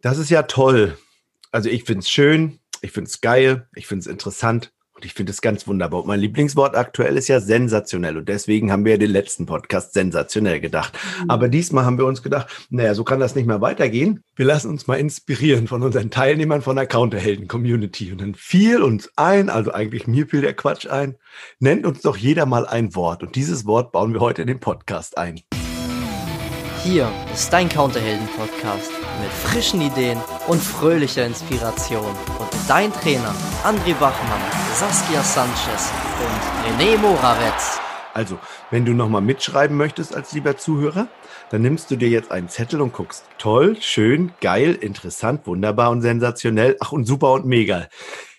Das ist ja toll. Also ich finde es schön, ich finde es geil, ich finde es interessant und ich finde es ganz wunderbar. Und mein Lieblingswort aktuell ist ja sensationell. Und deswegen haben wir ja den letzten Podcast sensationell gedacht. Mhm. Aber diesmal haben wir uns gedacht, naja, so kann das nicht mehr weitergehen. Wir lassen uns mal inspirieren von unseren Teilnehmern von der Counterhelden-Community. Und dann fiel uns ein, also eigentlich mir fiel der Quatsch ein, nennt uns doch jeder mal ein Wort. Und dieses Wort bauen wir heute in den Podcast ein. Hier ist dein Counterhelden-Podcast mit frischen Ideen und fröhlicher Inspiration. Und dein Trainer André Bachmann, Saskia Sanchez und René Moravetz. Also, wenn du nochmal mitschreiben möchtest als lieber Zuhörer, dann nimmst du dir jetzt einen Zettel und guckst. Toll, schön, geil, interessant, wunderbar und sensationell. Ach, und super und mega.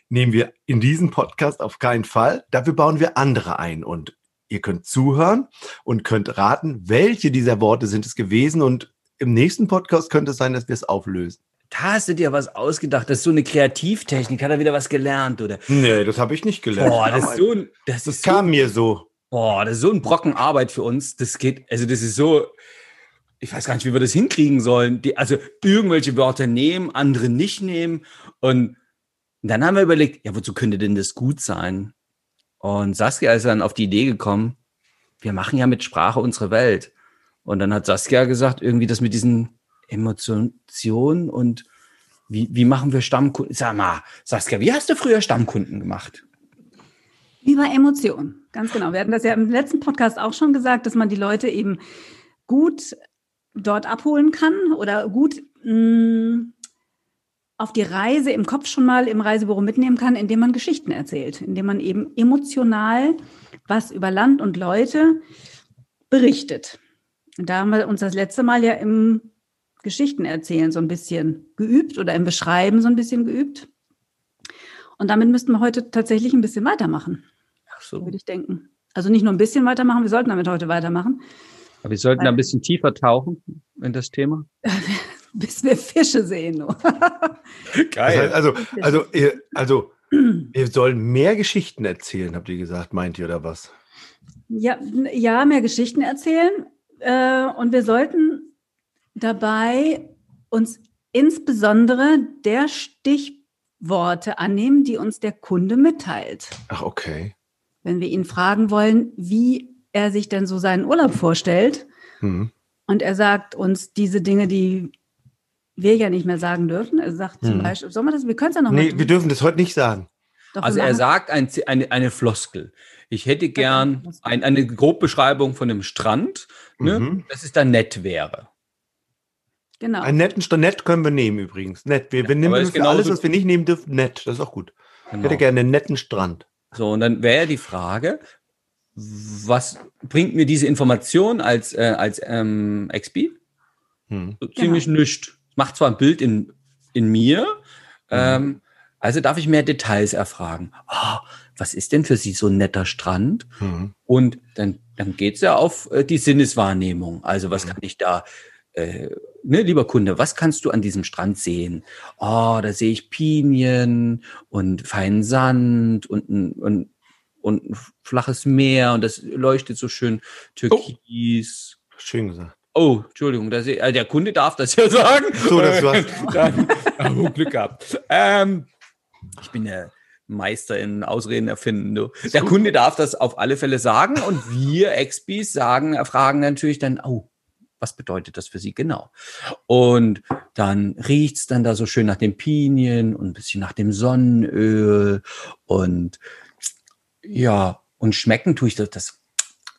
Nehmen wir in diesem Podcast auf keinen Fall. Dafür bauen wir andere ein. Und ihr könnt zuhören und könnt raten, welche dieser Worte sind es gewesen. Und im nächsten Podcast könnte es sein, dass wir es auflösen. Da hast du dir was ausgedacht. Das ist so eine Kreativtechnik. Hat er wieder was gelernt, oder? Nee, das habe ich nicht gelernt. Boah, das, ist so ein, das, das kam so, mir so. Boah, das ist so ein Brocken Arbeit für uns. Das geht, also das ist so, ich weiß gar nicht, wie wir das hinkriegen sollen. Die, also irgendwelche Wörter nehmen, andere nicht nehmen. Und dann haben wir überlegt, ja, wozu könnte denn das gut sein? Und Saskia ist dann auf die Idee gekommen, wir machen ja mit Sprache unsere Welt. Und dann hat Saskia gesagt, irgendwie das mit diesen Emotionen und wie, wie machen wir Stammkunden? Sag mal, Saskia, wie hast du früher Stammkunden gemacht? Über Emotionen, ganz genau. Wir hatten das ja im letzten Podcast auch schon gesagt, dass man die Leute eben gut dort abholen kann oder gut mh, mm, auf die Reise im Kopf schon mal im Reisebüro mitnehmen kann, indem man Geschichten erzählt, indem man eben emotional was über Land und Leute berichtet. Und da haben wir uns das letzte Mal ja im Geschichten erzählen so ein bisschen geübt oder im Beschreiben so ein bisschen geübt. Und damit müssten wir heute tatsächlich ein bisschen weitermachen. Ach so. Würde ich denken. Also nicht nur ein bisschen weitermachen, wir sollten damit heute weitermachen. Aber wir sollten da ein bisschen tiefer tauchen in das Thema. bis wir Fische sehen. Geil. Also, also, ihr, also, wir sollen mehr Geschichten erzählen, habt ihr gesagt, meint ihr oder was? Ja, ja mehr Geschichten erzählen. Äh, und wir sollten dabei uns insbesondere der Stichworte annehmen, die uns der Kunde mitteilt. Ach, okay. Wenn wir ihn fragen wollen, wie er sich denn so seinen Urlaub vorstellt, mhm. und er sagt uns diese Dinge, die wir ja nicht mehr sagen dürfen. Er sagt zum hm. Beispiel, sollen wir das, wir können es ja noch Nee, wir dürfen das heute nicht sagen. Doch, also er sagt ein, eine, eine Floskel. Ich hätte gern ein, eine Grobbeschreibung von einem Strand, ne, mhm. dass es dann nett wäre. Genau. Einen netten Strand, nett können wir nehmen übrigens. Nett. Wir, wir nehmen für alles, was wir nicht nehmen dürfen, nett. Das ist auch gut. Genau. Ich hätte gerne einen netten Strand. So, und dann wäre die Frage, was bringt mir diese Information als, äh, als ähm, XP? Hm. So ziemlich genau. nichts macht zwar ein Bild in, in mir, mhm. ähm, also darf ich mehr Details erfragen. Oh, was ist denn für Sie so ein netter Strand? Mhm. Und dann, dann geht's ja auf äh, die Sinneswahrnehmung. Also was mhm. kann ich da, äh, ne, lieber Kunde, was kannst du an diesem Strand sehen? Oh, da sehe ich Pinien und feinen Sand und, und, und ein flaches Meer und das leuchtet so schön türkis. Oh, schön gesagt. Oh, Entschuldigung, das, äh, der Kunde darf das ja sagen. So, das war's. Dann, oh, Glück gehabt. Ähm, ich bin der Meister in Ausreden erfinden. Du. Der Kunde darf das auf alle Fälle sagen und wir Expis sagen, fragen natürlich dann, oh, was bedeutet das für Sie genau? Und dann riecht's dann da so schön nach den Pinien und ein bisschen nach dem Sonnenöl und ja, und schmecken tue ich das, das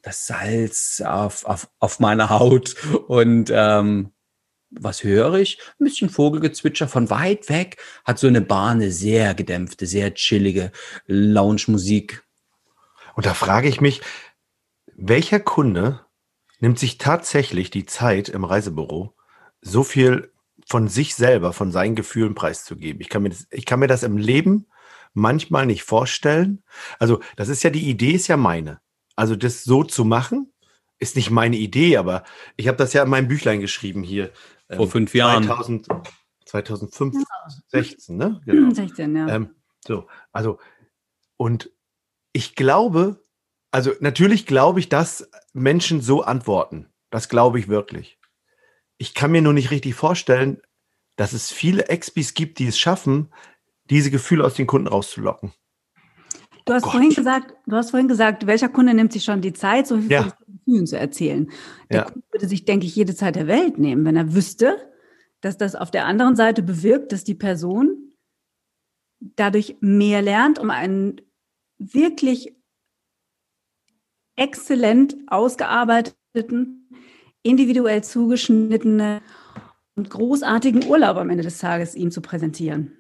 das Salz auf, auf, auf meiner Haut und ähm, was höre ich? Ein bisschen Vogelgezwitscher von weit weg. Hat so eine Bahne, sehr gedämpfte, sehr chillige Lounge-Musik. Und da frage ich mich, welcher Kunde nimmt sich tatsächlich die Zeit im Reisebüro, so viel von sich selber, von seinen Gefühlen preiszugeben? Ich kann mir das, ich kann mir das im Leben manchmal nicht vorstellen. Also, das ist ja die Idee, ist ja meine. Also das so zu machen, ist nicht meine Idee, aber ich habe das ja in meinem Büchlein geschrieben hier. Vor ähm, fünf Jahren. 2000, 2005, ja. 16, ne? Genau. 16, ja. Ähm, so, also, und ich glaube, also natürlich glaube ich, dass Menschen so antworten. Das glaube ich wirklich. Ich kann mir nur nicht richtig vorstellen, dass es viele Expis gibt, die es schaffen, diese Gefühle aus den Kunden rauszulocken. Du hast, vorhin gesagt, du hast vorhin gesagt, welcher Kunde nimmt sich schon die Zeit, so viel ja. von Gefühlen zu erzählen. Der ja. Kunde würde sich, denke ich, jede Zeit der Welt nehmen, wenn er wüsste, dass das auf der anderen Seite bewirkt, dass die Person dadurch mehr lernt, um einen wirklich exzellent ausgearbeiteten, individuell zugeschnittenen und großartigen Urlaub am Ende des Tages ihm zu präsentieren.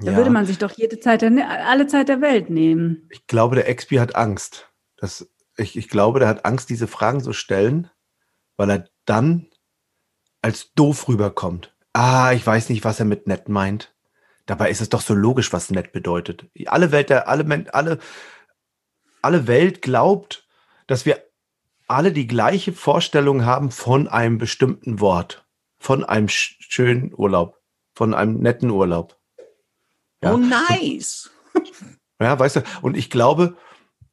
Da ja. würde man sich doch jede Zeit, alle Zeit der Welt nehmen. Ich glaube, der Expi hat Angst. Das, ich, ich glaube, der hat Angst, diese Fragen zu stellen, weil er dann als doof rüberkommt. Ah, ich weiß nicht, was er mit nett meint. Dabei ist es doch so logisch, was nett bedeutet. Alle Welt, alle, alle, alle Welt glaubt, dass wir alle die gleiche Vorstellung haben von einem bestimmten Wort, von einem schönen Urlaub, von einem netten Urlaub. Ja. Oh, nice. Ja, weißt du, und ich glaube,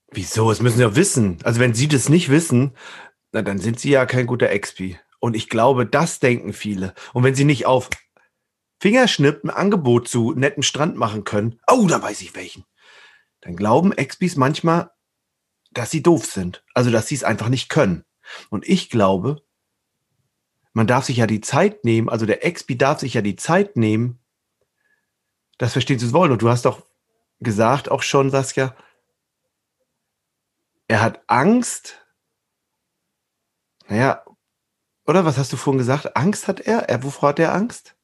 wieso? Es müssen ja wissen. Also, wenn sie das nicht wissen, na, dann sind sie ja kein guter Expi. Und ich glaube, das denken viele. Und wenn sie nicht auf Fingerschnipp ein Angebot zu netten Strand machen können, oh, da weiß ich welchen, dann glauben Expis manchmal, dass sie doof sind. Also, dass sie es einfach nicht können. Und ich glaube, man darf sich ja die Zeit nehmen, also der Expi darf sich ja die Zeit nehmen, das verstehen sie wollen. Und du hast doch gesagt, auch schon, Saskia, er hat Angst. Naja, oder was hast du vorhin gesagt? Angst hat er? er wovor hat er Angst?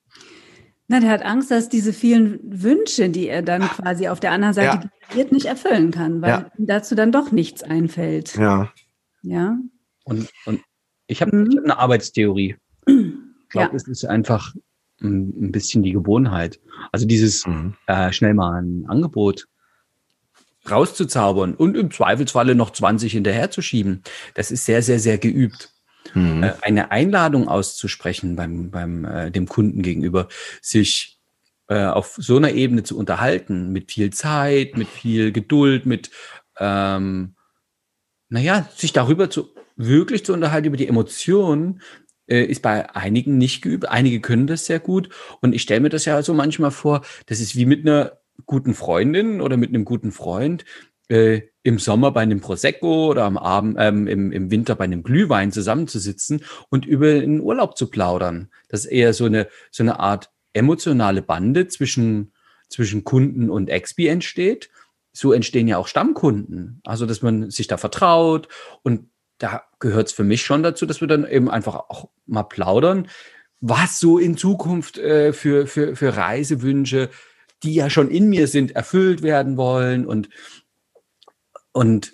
Na, der hat Angst, dass diese vielen Wünsche, die er dann quasi auf der anderen Seite ja. nicht erfüllen kann, weil ja. ihm dazu dann doch nichts einfällt. Ja. Ja. Und, und ich habe mhm. hab eine Arbeitstheorie. Ich glaube, ja. es ist einfach ein bisschen die Gewohnheit. Also dieses mhm. äh, schnell mal ein Angebot rauszuzaubern und im Zweifelsfalle noch 20 hinterherzuschieben, das ist sehr, sehr, sehr geübt. Mhm. Äh, eine Einladung auszusprechen beim, beim äh, dem Kunden gegenüber, sich äh, auf so einer Ebene zu unterhalten, mit viel Zeit, mit viel Geduld, mit ähm, naja, sich darüber zu wirklich zu unterhalten, über die Emotionen, äh, ist bei einigen nicht geübt. Einige können das sehr gut. Und ich stelle mir das ja so manchmal vor, das ist wie mit einer guten Freundin oder mit einem guten Freund äh, im Sommer bei einem Prosecco oder am Abend ähm, im, im Winter bei einem Glühwein zusammenzusitzen und über den Urlaub zu plaudern. Das ist eher so eine so eine Art emotionale Bande zwischen zwischen Kunden und Expi entsteht. So entstehen ja auch Stammkunden. Also dass man sich da vertraut und da gehört es für mich schon dazu, dass wir dann eben einfach auch mal plaudern, was so in Zukunft äh, für, für, für Reisewünsche, die ja schon in mir sind, erfüllt werden wollen und, und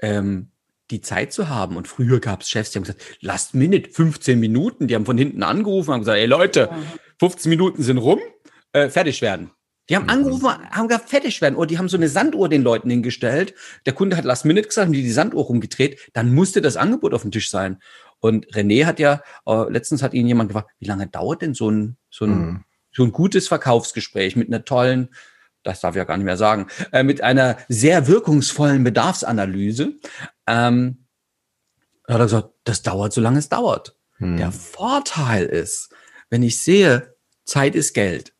ähm, die Zeit zu haben. Und früher gab es Chefs, die haben gesagt, last minute, 15 Minuten, die haben von hinten angerufen, haben gesagt, ey Leute, 15 Minuten sind rum, äh, fertig werden. Die haben mhm. angerufen, haben gesagt, fertig werden. Oder die haben so eine Sanduhr den Leuten hingestellt. Der Kunde hat Last Minute gesagt, haben die die Sanduhr rumgedreht. Dann musste das Angebot auf dem Tisch sein. Und René hat ja, äh, letztens hat ihn jemand gefragt, wie lange dauert denn so ein, so ein, mhm. so ein gutes Verkaufsgespräch mit einer tollen, das darf ich ja gar nicht mehr sagen, äh, mit einer sehr wirkungsvollen Bedarfsanalyse. Ähm, hat er gesagt, das dauert, solange es dauert. Mhm. Der Vorteil ist, wenn ich sehe, Zeit ist Geld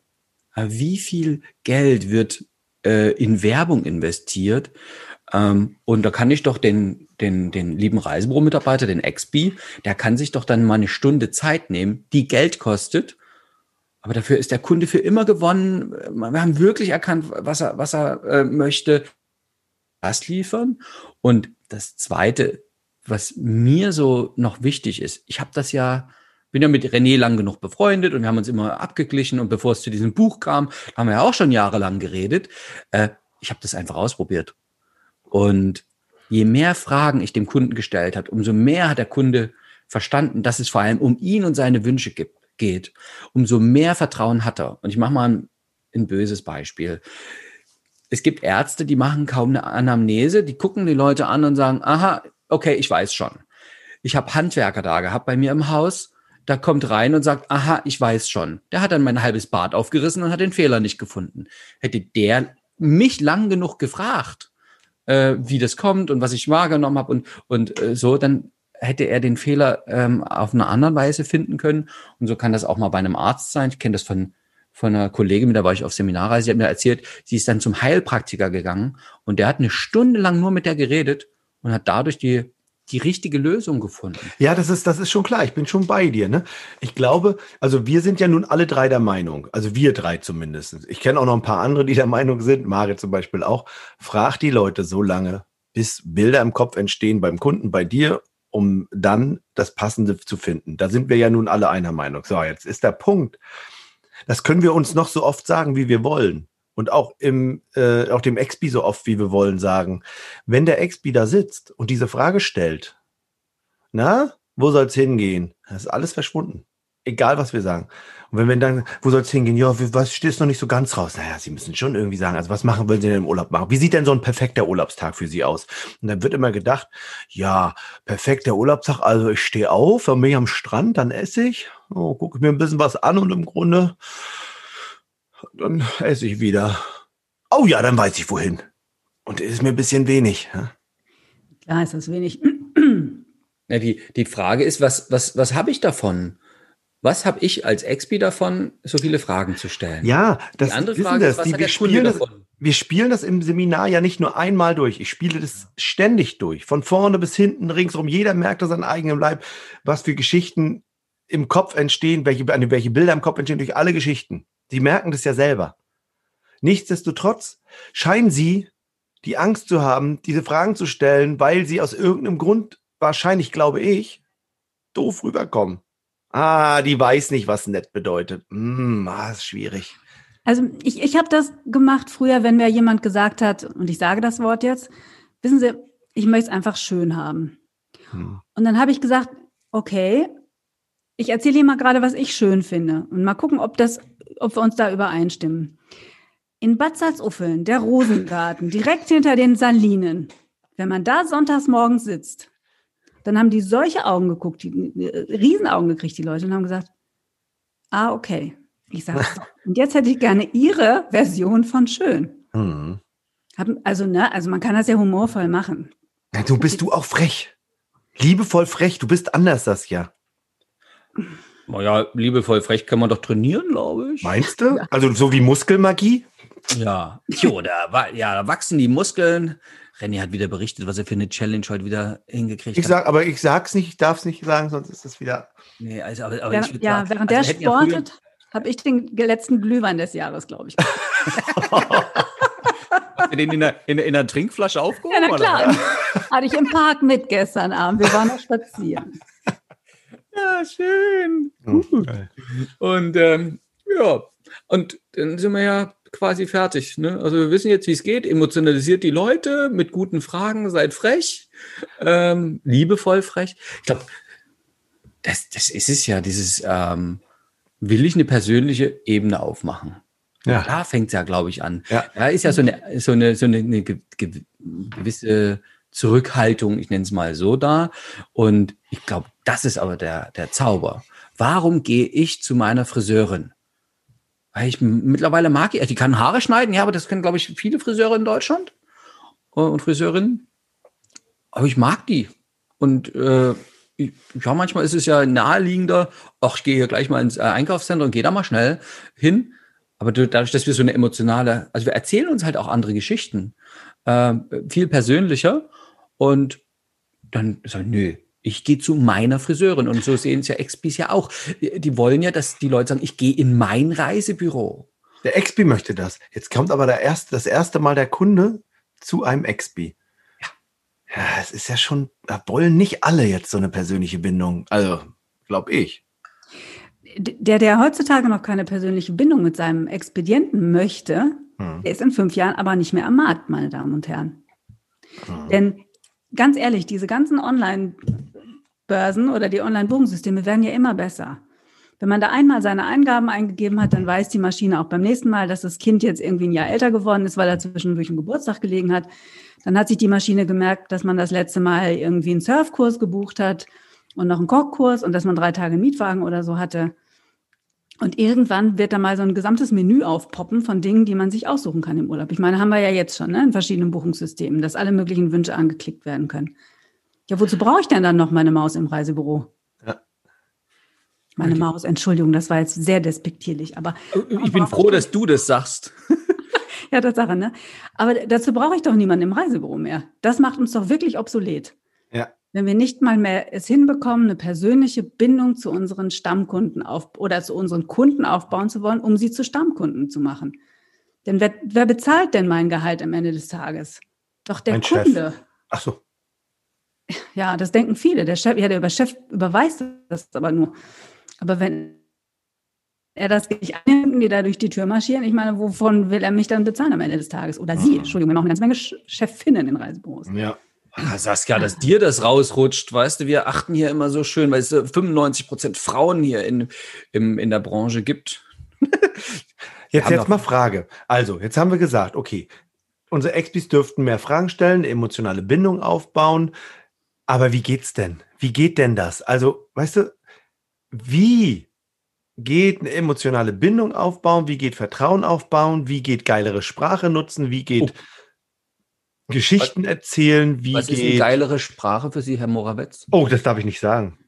wie viel Geld wird äh, in Werbung investiert. Ähm, und da kann ich doch den, den, den lieben Reisebüro-Mitarbeiter, den XB, der kann sich doch dann mal eine Stunde Zeit nehmen, die Geld kostet. Aber dafür ist der Kunde für immer gewonnen. Wir haben wirklich erkannt, was er, was er äh, möchte. Das liefern. Und das Zweite, was mir so noch wichtig ist, ich habe das ja bin ja mit René lang genug befreundet und wir haben uns immer abgeglichen und bevor es zu diesem Buch kam, haben wir ja auch schon jahrelang geredet. Äh, ich habe das einfach ausprobiert. Und je mehr Fragen ich dem Kunden gestellt hat, umso mehr hat der Kunde verstanden, dass es vor allem um ihn und seine Wünsche gibt, geht. Umso mehr Vertrauen hat er. Und ich mache mal ein, ein böses Beispiel. Es gibt Ärzte, die machen kaum eine Anamnese, die gucken die Leute an und sagen, aha, okay, ich weiß schon. Ich habe Handwerker da gehabt bei mir im Haus da kommt rein und sagt, aha, ich weiß schon. Der hat dann mein halbes Bad aufgerissen und hat den Fehler nicht gefunden. Hätte der mich lang genug gefragt, äh, wie das kommt und was ich wahrgenommen habe und, und äh, so, dann hätte er den Fehler ähm, auf eine andere Weise finden können. Und so kann das auch mal bei einem Arzt sein. Ich kenne das von, von einer Kollegin, mit der war ich auf Seminarreise, die hat mir erzählt, sie ist dann zum Heilpraktiker gegangen und der hat eine Stunde lang nur mit der geredet und hat dadurch die die richtige Lösung gefunden. Ja, das ist, das ist schon klar. Ich bin schon bei dir. Ne? Ich glaube, also wir sind ja nun alle drei der Meinung, also wir drei zumindest. Ich kenne auch noch ein paar andere, die der Meinung sind, Marit zum Beispiel auch. Frag die Leute so lange, bis Bilder im Kopf entstehen beim Kunden, bei dir, um dann das Passende zu finden. Da sind wir ja nun alle einer Meinung. So, jetzt ist der Punkt. Das können wir uns noch so oft sagen, wie wir wollen und auch im äh, auch dem Expi so oft wie wir wollen sagen, wenn der Expi da sitzt und diese Frage stellt, na, wo soll's hingehen? Das ist alles verschwunden. Egal, was wir sagen. Und wenn wir dann, wo soll's hingehen? Ja, was steht noch nicht so ganz raus? Naja, Sie müssen schon irgendwie sagen, also was machen wollen Sie denn im Urlaub machen? Wie sieht denn so ein perfekter Urlaubstag für Sie aus? Und dann wird immer gedacht, ja, perfekter Urlaubstag, also ich stehe auf, dann bin am Strand, dann esse ich, oh, gucke mir ein bisschen was an und im Grunde dann esse ich wieder. Oh ja, dann weiß ich wohin. Und ist mir ein bisschen wenig. Ja? Klar ist das wenig. Ja, die, die Frage ist, was, was, was habe ich davon? Was habe ich als Expi davon, so viele Fragen zu stellen? Ja, das die andere Frage das, ist, was die, hat wir, spielen das, wir spielen das im Seminar ja nicht nur einmal durch. Ich spiele das ständig durch. Von vorne bis hinten, ringsrum. Jeder merkt das an eigenem Leib, was für Geschichten im Kopf entstehen, welche, welche Bilder im Kopf entstehen durch alle Geschichten. Sie merken das ja selber. Nichtsdestotrotz scheinen sie die Angst zu haben, diese Fragen zu stellen, weil sie aus irgendeinem Grund, wahrscheinlich glaube ich, doof rüberkommen. Ah, die weiß nicht, was nett bedeutet. Hm, ah, ist schwierig. Also ich, ich habe das gemacht früher, wenn mir jemand gesagt hat, und ich sage das Wort jetzt, wissen Sie, ich möchte es einfach schön haben. Hm. Und dann habe ich gesagt, okay, ich erzähle Ihnen mal gerade, was ich schön finde und mal gucken, ob das, ob wir uns da übereinstimmen. In Bad Salzuffeln, der Rosengarten, direkt hinter den Salinen. Wenn man da sonntags morgens sitzt, dann haben die solche Augen geguckt, die äh, Riesenaugen gekriegt, die Leute, und haben gesagt, ah, okay. Ich sage, und jetzt hätte ich gerne Ihre Version von schön. Mhm. Also, ne, also man kann das ja humorvoll machen. Ja, du bist du auch frech. Liebevoll frech, du bist anders das ja. Naja, liebevoll frech kann man doch trainieren, glaube ich. Meinst du? Ja. Also so wie Muskelmagie? Ja. Jo, da, ja, da wachsen die Muskeln. René hat wieder berichtet, was er für eine Challenge heute wieder hingekriegt ich hat. Sag, aber ich sag's nicht, ich darf es nicht sagen, sonst ist es wieder. Nee, also, aber, aber ja, ich ja sagen, während also der sportet, ja habe ich den letzten Glühwein des Jahres, glaube ich. Hast du den in der, in, in der Trinkflasche aufgehoben? Ja, na klar. Hatte ich im Park mit gestern Abend. Wir waren noch spazieren. Ja, schön. Oh, und ähm, ja, und dann sind wir ja quasi fertig. Ne? Also wir wissen jetzt, wie es geht. Emotionalisiert die Leute mit guten Fragen, seid frech, ähm, liebevoll frech. Ich glaube, das, das ist es ja, dieses, ähm, will ich eine persönliche Ebene aufmachen? Ja. Da fängt es ja, glaube ich, an. Ja. Da ist ja so eine, so eine, so eine, eine gewisse Zurückhaltung, ich nenne es mal so da. Und ich glaube, das ist aber der, der Zauber. Warum gehe ich zu meiner Friseurin? Weil ich mittlerweile mag, die kann Haare schneiden, ja, aber das können, glaube ich, viele Friseure in Deutschland und Friseurinnen. Aber ich mag die. Und äh, ja, manchmal ist es ja naheliegender, ach, ich gehe hier gleich mal ins äh, Einkaufszentrum und gehe da mal schnell hin. Aber dadurch, dass wir so eine emotionale, also wir erzählen uns halt auch andere Geschichten, äh, viel persönlicher. Und dann sagen, nö, ich gehe zu meiner Friseurin. Und so sehen es ja Expis ja auch. Die wollen ja, dass die Leute sagen, ich gehe in mein Reisebüro. Der Expi möchte das. Jetzt kommt aber der erste, das erste Mal der Kunde zu einem Expi. Ja. ja, es ist ja schon, da wollen nicht alle jetzt so eine persönliche Bindung. Also, glaube ich. Der, der heutzutage noch keine persönliche Bindung mit seinem Expedienten möchte, hm. der ist in fünf Jahren aber nicht mehr am Markt, meine Damen und Herren. Hm. Denn ganz ehrlich, diese ganzen Online-Börsen oder die Online-Buchungssysteme werden ja immer besser. Wenn man da einmal seine Eingaben eingegeben hat, dann weiß die Maschine auch beim nächsten Mal, dass das Kind jetzt irgendwie ein Jahr älter geworden ist, weil er zwischendurch einen Geburtstag gelegen hat. Dann hat sich die Maschine gemerkt, dass man das letzte Mal irgendwie einen Surfkurs gebucht hat und noch einen Kochkurs und dass man drei Tage Mietwagen oder so hatte. Und irgendwann wird da mal so ein gesamtes Menü aufpoppen von Dingen, die man sich aussuchen kann im Urlaub. Ich meine, haben wir ja jetzt schon ne, in verschiedenen Buchungssystemen, dass alle möglichen Wünsche angeklickt werden können. Ja, wozu brauche ich denn dann noch meine Maus im Reisebüro? Ja. Meine Maus, Entschuldigung, das war jetzt sehr despektierlich, aber. Ich bin froh, dass du das sagst. ja, Tatsache, ne? Aber dazu brauche ich doch niemanden im Reisebüro mehr. Das macht uns doch wirklich obsolet. Ja. Wenn wir nicht mal mehr es hinbekommen, eine persönliche Bindung zu unseren Stammkunden auf oder zu unseren Kunden aufbauen zu wollen, um sie zu Stammkunden zu machen. Denn wer, wer bezahlt denn mein Gehalt am Ende des Tages? Doch der Mein Kunde. Chef. Ach so. Ja, das denken viele. Der Chef, ja, der Chef überweist das aber nur. Aber wenn er das nicht annimmt die da durch die Tür marschieren, ich meine, wovon will er mich dann bezahlen am Ende des Tages? Oder sie, Mhm. Entschuldigung, wir haben auch eine ganze Menge Chefinnen in Reisebüros. Ja. Ah, Saskia, dass dir das rausrutscht, weißt du, wir achten hier immer so schön, weil es äh, 95 Prozent Frauen hier in, im, in der Branche gibt. Jetzt, jetzt mal Frage. Also, jetzt haben wir gesagt, okay, unsere Expis dürften mehr Fragen stellen, emotionale Bindung aufbauen. Aber wie geht's denn? Wie geht denn das? Also, weißt du, wie geht eine emotionale Bindung aufbauen? Wie geht Vertrauen aufbauen? Wie geht geilere Sprache nutzen? Wie geht Geschichten erzählen? Wie Was ist eine geht. geilere Sprache für Sie, Herr Morawetz? Oh, das darf ich nicht sagen.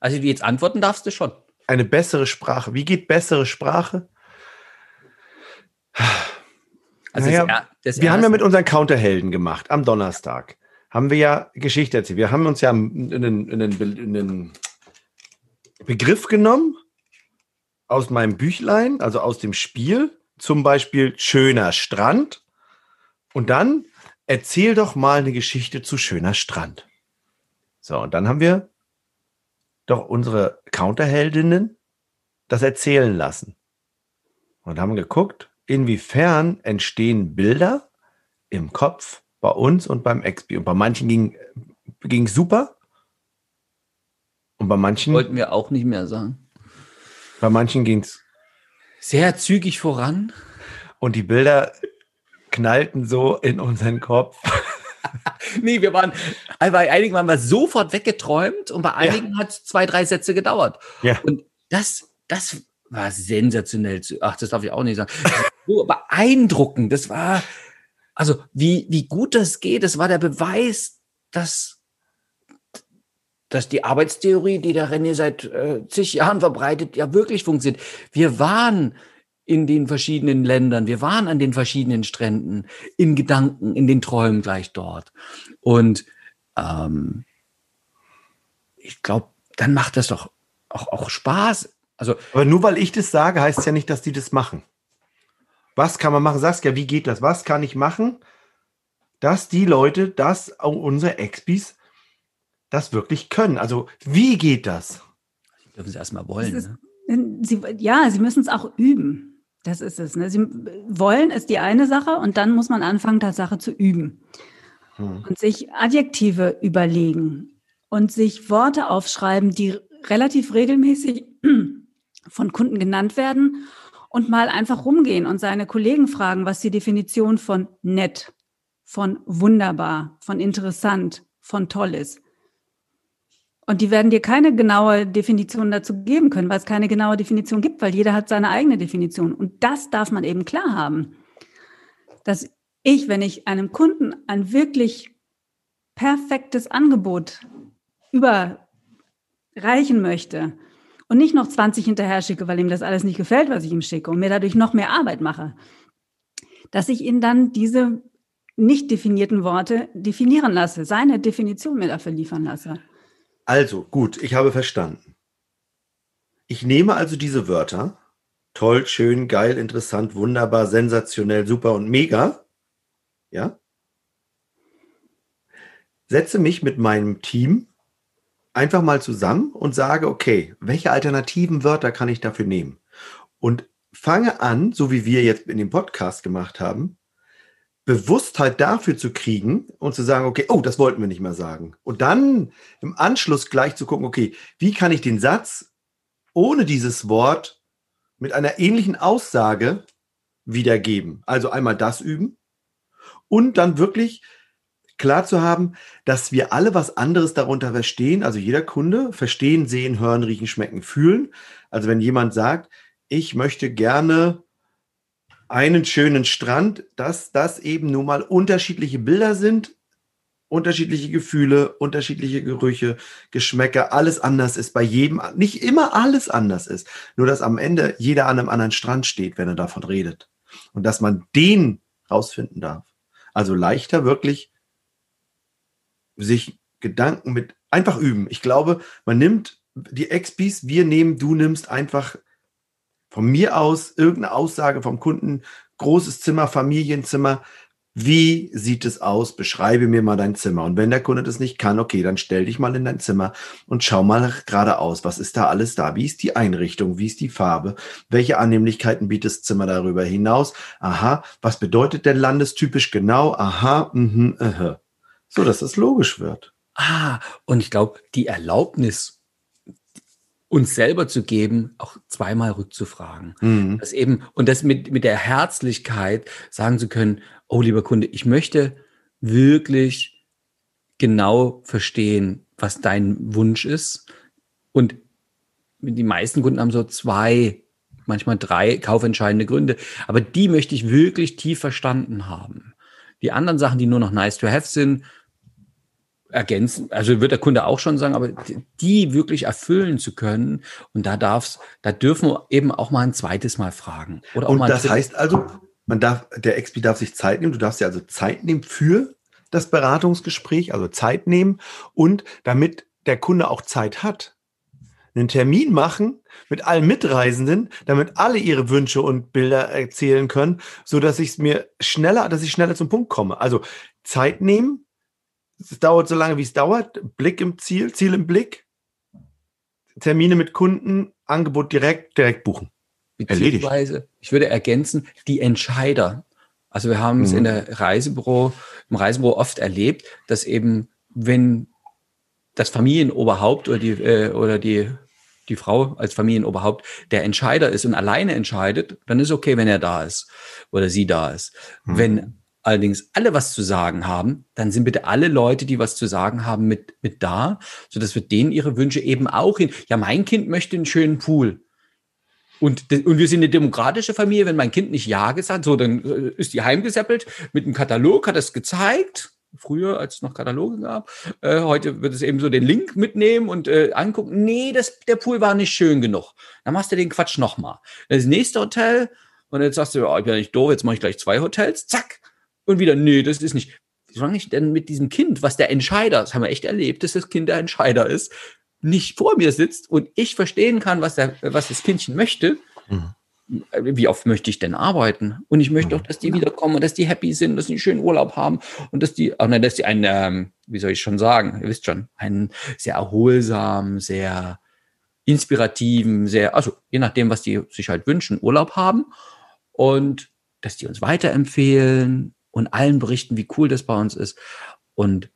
Also die jetzt antworten darfst du schon. Eine bessere Sprache. Wie geht bessere Sprache? Also Naja, das, das Wir haben ja mit unseren Counterhelden gemacht am Donnerstag. Haben wir ja Geschichte erzählt. Wir haben uns ja in den, in den, in den Begriff genommen aus meinem Büchlein, also aus dem Spiel, zum Beispiel schöner Strand. Und dann erzähl doch mal eine Geschichte zu schöner Strand. So, und dann haben wir doch unsere Counterheldinnen das erzählen lassen. Und haben geguckt, inwiefern entstehen Bilder im Kopf bei uns und beim Expi. Und bei manchen ging ging super. Und bei manchen, wollten wir auch nicht mehr sagen. bei manchen ging es. Sehr zügig voran. Und die Bilder knallten so in unseren Kopf. Nee, wir waren, also bei einigen waren wir sofort weggeträumt und bei einigen hat es zwei, drei Sätze gedauert. Ja. Und das, das war sensationell. Ach, das darf ich auch nicht sagen. So beeindruckend. Das war, also wie, wie gut das geht. Das war der Beweis, dass, dass die Arbeitstheorie, die der René seit äh, zig Jahren verbreitet, ja wirklich funktioniert. Wir waren in den verschiedenen Ländern, wir waren an den verschiedenen Stränden, in Gedanken, in den Träumen gleich dort. Und ähm, ich glaube, dann macht das doch auch, auch Spaß. Also Aber nur weil ich das sage, heißt es ja nicht, dass die das machen. Was kann man machen? Saskia, wie geht das? Was kann ich machen, dass die Leute, dass auch unsere Expis das wirklich können? Also, wie geht das? dürfen sie erstmal wollen. Ist- Ne? Sie, ja, sie müssen es auch üben. Das ist es. Ne? Sie wollen ist die eine Sache und dann muss man anfangen, Tatsache zu üben. Hm. Und sich Adjektive überlegen und sich Worte aufschreiben, die relativ regelmäßig von Kunden genannt werden und mal einfach rumgehen und seine Kollegen fragen, was die Definition von nett, von wunderbar, von interessant, von toll ist. Und die werden dir keine genaue Definition dazu geben können, weil es keine genaue Definition gibt, weil jeder hat seine eigene Definition. Und das darf man eben klar haben, dass ich, wenn ich einem Kunden ein wirklich perfektes Angebot überreichen möchte und nicht noch 20 hinterher schicke, weil ihm das alles nicht gefällt, was ich ihm schicke und mir dadurch noch mehr Arbeit mache, dass ich ihn dann diese nicht definierten Worte definieren lasse, seine Definition mir dafür liefern lasse. Also, gut, ich habe verstanden. Ich nehme also diese Wörter, toll, schön, geil, interessant, wunderbar, sensationell, super und mega, ja, setze mich mit meinem Team einfach mal zusammen und sage, okay, welche alternativen Wörter kann ich dafür nehmen? Und fange an, so wie wir jetzt in dem Podcast gemacht haben, Bewusstheit dafür zu kriegen und zu sagen, okay, oh, das wollten wir nicht mehr sagen. Und dann im Anschluss gleich zu gucken, okay, wie kann ich den Satz ohne dieses Wort mit einer ähnlichen Aussage wiedergeben? Also einmal das üben und dann wirklich klar zu haben, dass wir alle was anderes darunter verstehen. Also jeder Kunde verstehen, sehen, hören, riechen, schmecken, fühlen. Also wenn jemand sagt, ich möchte gerne einen schönen Strand, dass das eben nun mal unterschiedliche Bilder sind unterschiedliche Gefühle, unterschiedliche Gerüche, Geschmäcker, alles anders ist bei jedem, nicht immer alles anders ist. Nur dass am Ende jeder an einem anderen Strand steht, wenn er davon redet. Und dass man den rausfinden darf. Also leichter wirklich sich Gedanken mit einfach üben. Ich glaube, man nimmt die Expis, wir nehmen, du nimmst einfach von mir aus irgendeine Aussage vom Kunden, großes Zimmer, Familienzimmer, wie sieht es aus? Beschreibe mir mal dein Zimmer. Und wenn der Kunde das nicht kann, okay, dann stell dich mal in dein Zimmer und schau mal geradeaus. Was ist da alles da? Wie ist die Einrichtung? Wie ist die Farbe? Welche Annehmlichkeiten bietet das Zimmer darüber hinaus? Aha, was bedeutet denn landestypisch genau? Aha, mhm, aha. So, dass das logisch wird. Ah, und ich glaube, die Erlaubnis, uns selber zu geben, auch zweimal rückzufragen. Mhm. Das eben, und das mit, mit der Herzlichkeit sagen zu können, oh lieber Kunde, ich möchte wirklich genau verstehen, was dein Wunsch ist. Und die meisten Kunden haben so zwei, manchmal drei kaufentscheidende Gründe. Aber die möchte ich wirklich tief verstanden haben. Die anderen Sachen, die nur noch nice to have sind, ergänzen, also wird der Kunde auch schon sagen, aber die wirklich erfüllen zu können und da darf's, da dürfen wir eben auch mal ein zweites Mal fragen. Oder auch und mal das heißt also, man darf, der XP darf sich Zeit nehmen, du darfst ja also Zeit nehmen für das Beratungsgespräch, also Zeit nehmen und damit der Kunde auch Zeit hat, einen Termin machen mit allen Mitreisenden, damit alle ihre Wünsche und Bilder erzählen können, so dass ich es mir schneller, dass ich schneller zum Punkt komme. Also Zeit nehmen, es dauert so lange, wie es dauert, Blick im Ziel, Ziel im Blick, Termine mit Kunden, Angebot direkt, direkt buchen. Beziehungsweise, ich würde ergänzen, die Entscheider. Also wir haben mhm. es in der Reisebüro, im Reisebüro oft erlebt, dass eben, wenn das Familienoberhaupt oder die, äh, oder die, die Frau als Familienoberhaupt der Entscheider ist und alleine entscheidet, dann ist okay, wenn er da ist oder sie da ist. Mhm. Wenn allerdings alle was zu sagen haben, dann sind bitte alle Leute, die was zu sagen haben, mit, mit da, so dass wir denen ihre Wünsche eben auch hin. Ja, mein Kind möchte einen schönen Pool. Und, und wir sind eine demokratische Familie. Wenn mein Kind nicht Ja gesagt so, dann äh, ist die heimgeseppelt mit einem Katalog, hat es gezeigt. Früher, als es noch Kataloge gab. Äh, heute wird es eben so den Link mitnehmen und äh, angucken. Nee, das, der Pool war nicht schön genug. Dann machst du den Quatsch nochmal. Das nächste Hotel. Und jetzt sagst du, oh, ich bin ja nicht doof, jetzt mache ich gleich zwei Hotels. Zack. Und wieder, nee, das ist nicht. Wie soll ich denn mit diesem Kind, was der Entscheider, das haben wir echt erlebt, dass das Kind der Entscheider ist, nicht vor mir sitzt und ich verstehen kann, was, der, was das Kindchen möchte, mhm. wie oft möchte ich denn arbeiten? Und ich möchte mhm. auch, dass die wiederkommen und dass die happy sind, dass sie einen schönen Urlaub haben und dass die, auch nein, dass die einen, ähm, wie soll ich schon sagen, ihr wisst schon, einen sehr erholsamen, sehr inspirativen, sehr, also je nachdem, was die sich halt wünschen, Urlaub haben und dass die uns weiterempfehlen und allen berichten, wie cool das bei uns ist. Und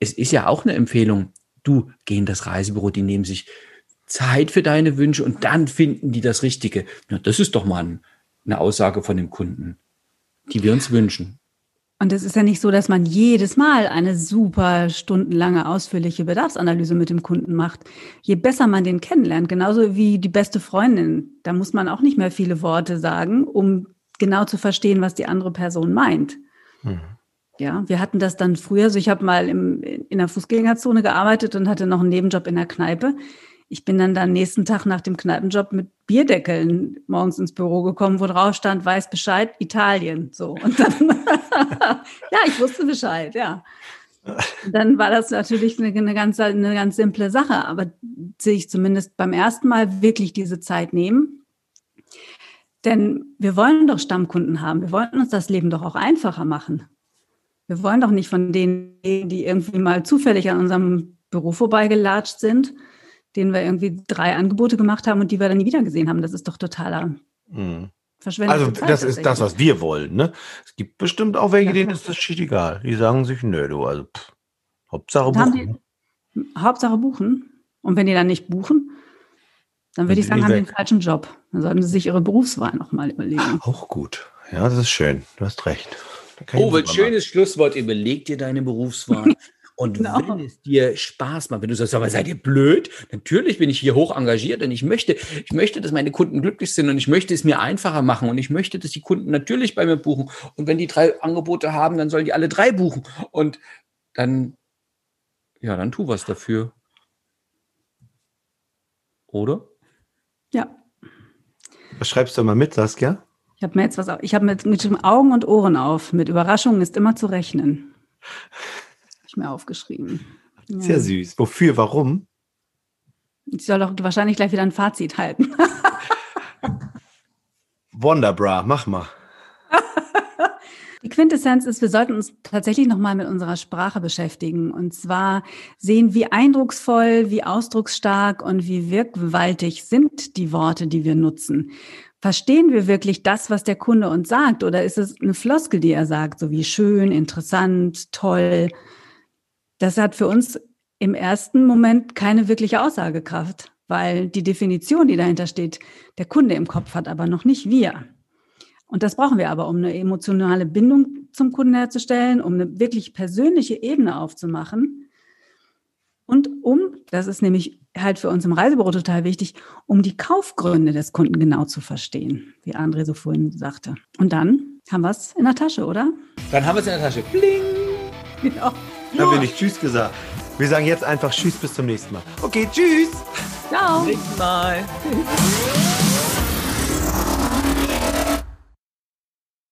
es ist ja auch eine Empfehlung, du, geh in das Reisebüro, die nehmen sich Zeit für deine Wünsche und dann finden die das Richtige. Ja, das ist doch mal eine Aussage von dem Kunden, die wir uns wünschen. Und es ist ja nicht so, dass man jedes Mal eine super stundenlange ausführliche Bedarfsanalyse mit dem Kunden macht. Je besser man den kennenlernt, genauso wie die beste Freundin, da muss man auch nicht mehr viele Worte sagen, um genau zu verstehen, was die andere Person meint. Mhm. Ja, wir hatten das dann früher. So, ich habe mal im, in der Fußgängerzone gearbeitet und hatte noch einen Nebenjob in der Kneipe. Ich bin dann am nächsten Tag nach dem Kneipenjob mit Bierdeckeln morgens ins Büro gekommen, wo drauf stand, weiß Bescheid, Italien. So. Und dann, ja, ich wusste Bescheid, ja. Dann war das natürlich eine, eine, ganz, eine ganz simple Sache, aber sehe ich zumindest beim ersten Mal wirklich diese Zeit nehmen. Denn wir wollen doch Stammkunden haben. Wir wollen uns das Leben doch auch einfacher machen. Wir wollen doch nicht von denen, die irgendwie mal zufällig an unserem Büro vorbeigelatscht sind, denen wir irgendwie drei Angebote gemacht haben und die wir dann nie wieder gesehen haben. Das ist doch totaler mhm. Also Zeit, das ist das, was wir wollen. Ne? Es gibt bestimmt auch welche, ja. denen ist das shit egal. Die sagen sich, nö, du, also pff, Hauptsache buchen. Die, Hauptsache buchen. Und wenn die dann nicht buchen, dann würde ich sagen, haben die einen falschen Job. Dann sollten sie sich ihre Berufswahl nochmal überlegen. Auch gut. Ja, das ist schön. Du hast recht. Oh, was schönes Schlusswort. Überleg dir deine Berufswahl. Und genau. wenn es dir Spaß macht, wenn du sagst, aber seid ihr blöd? Natürlich bin ich hier hoch engagiert und ich möchte, ich möchte, dass meine Kunden glücklich sind und ich möchte es mir einfacher machen und ich möchte, dass die Kunden natürlich bei mir buchen. Und wenn die drei Angebote haben, dann sollen die alle drei buchen. Und dann, ja, dann tu was dafür. Oder? Ja. Was schreibst du mal mit, Saskia? Ich habe mir jetzt was, auf- ich habe mit, mit Augen und Ohren auf. Mit Überraschungen ist immer zu rechnen. Habe ich mir aufgeschrieben. Sehr süß. Wofür? Warum? Ich soll doch wahrscheinlich gleich wieder ein Fazit halten. Wonderbra, mach mal. Die Quintessenz ist, wir sollten uns tatsächlich nochmal mit unserer Sprache beschäftigen und zwar sehen, wie eindrucksvoll, wie ausdrucksstark und wie wirkgewaltig sind die Worte, die wir nutzen. Verstehen wir wirklich das, was der Kunde uns sagt oder ist es eine Floskel, die er sagt, so wie schön, interessant, toll? Das hat für uns im ersten Moment keine wirkliche Aussagekraft, weil die Definition, die dahinter steht, der Kunde im Kopf hat, aber noch nicht wir. Und das brauchen wir aber, um eine emotionale Bindung zum Kunden herzustellen, um eine wirklich persönliche Ebene aufzumachen. Und um, das ist nämlich halt für uns im Reisebüro total wichtig, um die Kaufgründe des Kunden genau zu verstehen, wie André so vorhin sagte. Und dann haben wir es in der Tasche, oder? Dann haben wir es in der Tasche. Bling! Genau. Da bin ich Tschüss gesagt. Wir sagen jetzt einfach Tschüss, bis zum nächsten Mal. Okay, Tschüss. Ciao. Nächstes Mal.